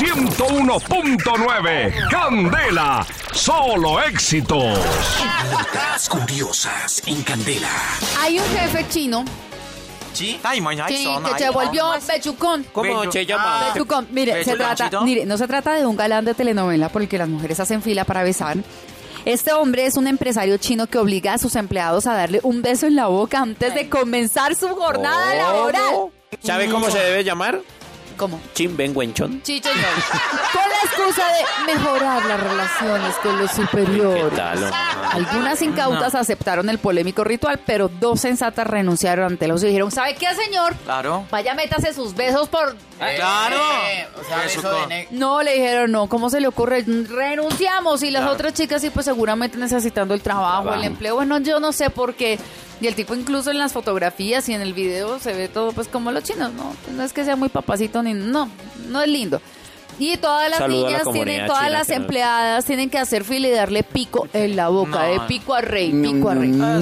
101.9. Candela, solo éxitos. Notas curiosas en Candela. Hay un jefe chino ¿Sí? Ay, mañana que, que se volvió bechucón. ¿Cómo se llama? Ah. Bechucón. Mire, mire, no se trata de un galán de telenovela por el que las mujeres hacen fila para besar. Este hombre es un empresario chino que obliga a sus empleados a darle un beso en la boca antes de comenzar su jornada laboral. ¿Sabe cómo se debe llamar? ¿Cómo? Chin Ben Wenchon. Chicho Con la excusa de mejorar las relaciones con los superiores. ¿Qué tal, hombre? Algunas incautas aceptaron el polémico ritual, pero dos sensatas renunciaron ante los y dijeron, ¿sabe qué, señor? Claro. Vaya, métase sus besos por... Claro. O sea, con- No, le dijeron, no, ¿cómo se le ocurre? Renunciamos. Y las Claro. otras chicas sí, pues seguramente necesitando el trabajo, el empleo. Bueno, yo no sé por qué. Y el tipo incluso en las fotografías y en el video se ve todo pues como los chinos, ¿no? No es que sea muy papacito ni... No, no es lindo. Y todas las Saludo a la niñas tienen, todas las nos- empleadas tienen que hacer fila y darle pico en la boca, No. de pico a rey, pico a rey. Ah.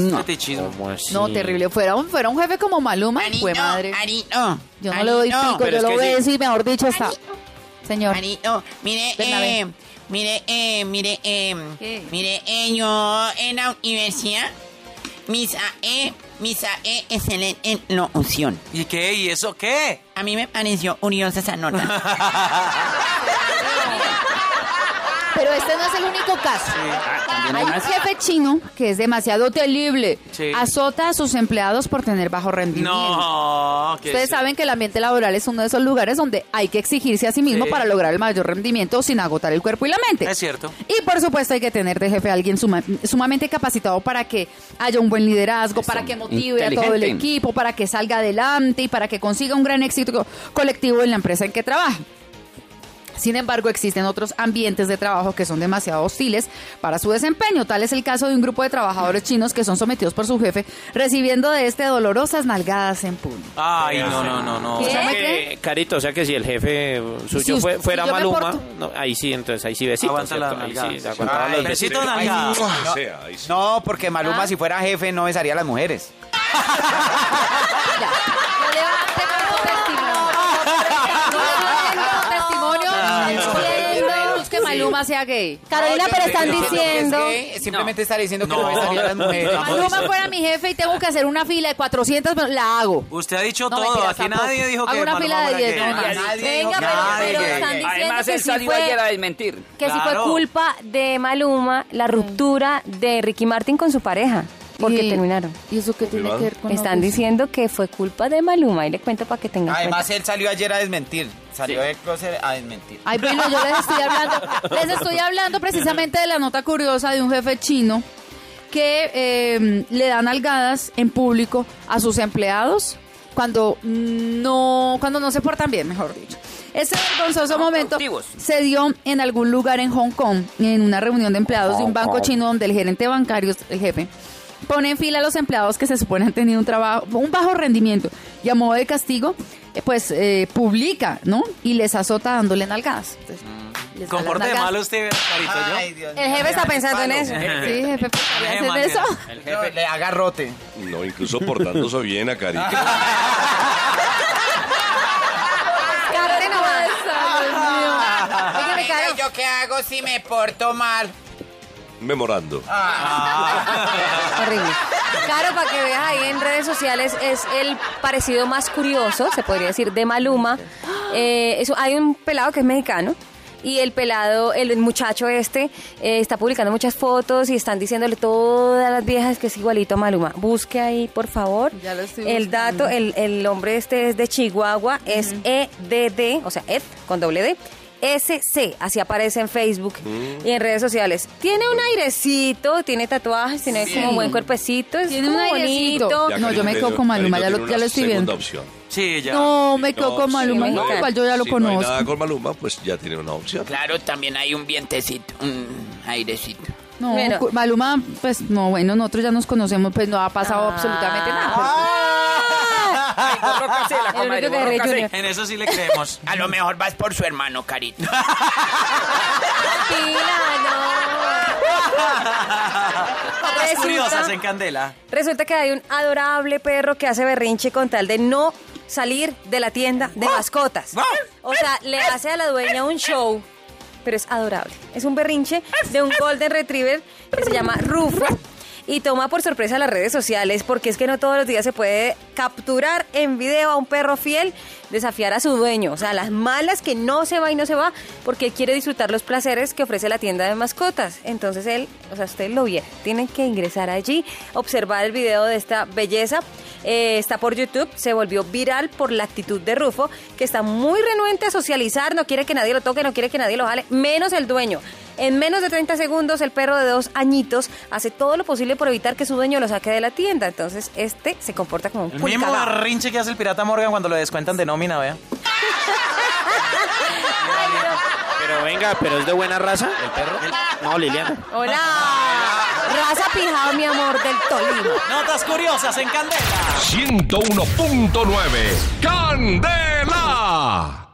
No, terrible. Fuera un, fuera un jefe como Maluma, Ari, fue madre. Ari, no. Yo no Ari, le doy no. pico, pero yo lo que sí. beso y mejor dicho está. Señor. Ari, no. Mire, a eh, mire, eh, mire, eh, mire, eh, yo en la universidad, mis AE, mis AE excelente en locución. ¿Y qué? ¿Y eso qué? A mí me pareció curiosa esa nota. Pero este no es el único caso. Hay un jefe chino que es demasiado terrible. Sí. Azota a sus empleados por tener bajo rendimiento. No. ¿qué Ustedes es? saben que el ambiente laboral es uno de esos lugares donde hay que exigirse a sí mismo para lograr el mayor rendimiento sin agotar el cuerpo y la mente. Es cierto. Y por supuesto hay que tener de jefe a alguien suma- sumamente capacitado para que haya un buen liderazgo, para que motive a todo el equipo, para que salga adelante y para que consiga un gran éxito co- colectivo en la empresa en que trabaja. Sin embargo, existen otros ambientes de trabajo que son demasiado hostiles para su desempeño. Tal es el caso de un grupo de trabajadores chinos que son sometidos por su jefe, recibiendo de este dolorosas nalgadas en público. Ay, no, no, no, no. ¿Qué? O sea ¿Me que, cree? Carito, o sea que si el jefe suyo Si usted- fue- fuera si Maluma, porto- no, ahí sí, entonces ahí sí besitos. Aguanta la ¿cierto? Ahí nalgada. sí, aguantaba Ay, los Besito besitos. nalgada. No, porque Maluma, si fuera jefe, no besaría a las mujeres. Mira, Maluma sea gay. Carolina, pero están diciendo... Simplemente estaré diciendo que No. no besaría a las mujeres. Maluma fuera mi jefe y tengo que hacer una fila de 400, pero la hago. Usted ha dicho No, todo. mentiras, Aquí tampoco. nadie dijo Hago que una Maluma fila de fuera 10, gay. no, nadie. Nadie Venga, pero, Nadie pero gay. están diciendo Además, que él sí salió ayer a fue, desmentir. que Claro. fue culpa de Maluma la ruptura de Ricky Martin con su pareja. Porque Y- terminaron. ¿Y eso qué tiene que ver con Están diciendo que fue culpa de Maluma y le cuento para que tengan Además, cuenta. él salió ayer a desmentir. Salió de closet a desmentir. Ay, bueno, yo les estoy hablando, les estoy hablando precisamente de la nota curiosa de un jefe chino que eh, le dan algadas en público a sus empleados cuando no, cuando no se portan bien, mejor dicho. Ese vergonzoso momento se dio en algún lugar en Hong Kong, en una reunión de empleados de un banco chino donde el gerente bancario, el jefe, pone en fila a los empleados que se supone han tenido un trabajo, un bajo rendimiento y a modo de castigo, eh, pues eh, publica, ¿no? Y les azota dándole nalgadas. Entonces, les Comporte malo usted, Carito, Ay, yo. Dios El jefe está pensando en eso. Sí, jefe, pues, ¿qué Eh, hacen man, eso? El jefe le agarrote. No, incluso portándose bien a Carito. ¿yo qué hago si me porto mal? Memorando. Horrible. Claro, para que veas ahí en redes sociales es el parecido más curioso, se podría decir, de Maluma. Eh, eso, hay un pelado que es mexicano. Y el pelado, el muchacho este, eh, está publicando muchas fotos y están diciéndole todas las viejas que es igualito a Maluma. Busque ahí, por favor. Ya lo estoy el dato, el, el hombre este es de Chihuahua, es EDD, o sea, Ed con doble D. SC, así aparece en Facebook y en redes sociales. Tiene un airecito, tiene tatuajes, tiene Sí. como buen cuerpecito, es Tiene como un airecito. bonito. Ya No, yo me quedo con Maluma, ya lo- ya lo una estoy segunda viendo. opción. Sí, ya. No, me quedo No, con Maluma, sí, no, no. igual yo ya lo si no hay conozco. nada con Maluma, pues ya tiene una opción. Claro, también hay un vientecito, un airecito. No, Bueno. Maluma, pues no, bueno, nosotros ya nos conocemos, pues no ha pasado Ah. absolutamente nada. Comadre, único que. En eso sí le creemos. A lo mejor vas por su hermano, Carito. Cosas Resulta- curiosas en Candela. Resulta que hay un adorable perro que hace berrinche con tal de no salir de la tienda de mascotas. O sea, le hace a la dueña un show, pero es adorable. Es un berrinche de un Golden Retriever que se llama Rufo. Y toma por sorpresa las redes sociales porque es que no todos los días se puede capturar en video a un perro fiel, desafiar a su dueño. O sea, las malas que no se va y no se va porque quiere disfrutar los placeres que ofrece la tienda de mascotas. Entonces él, o sea, ustedes lo vieron. Tienen que ingresar allí, observar el video de esta belleza. Eh, está por YouTube, se volvió viral por la actitud de Rufo, que está muy renuente a socializar, no quiere que nadie lo toque, no quiere que nadie lo jale, menos el dueño. En menos de 30 segundos, el perro de dos añitos hace todo lo posible por evitar que su dueño lo saque de la tienda. Entonces, este se comporta como un El mismo pulcagao. berrinche que hace el pirata Morgan cuando le descuentan de nómina, vea. Pero venga, ¿pero es de buena raza? ¿El perro? No, Liliana. Hola, raza pijao, mi amor, del Tolima. Notas curiosas en Candela. 101.9 Candela.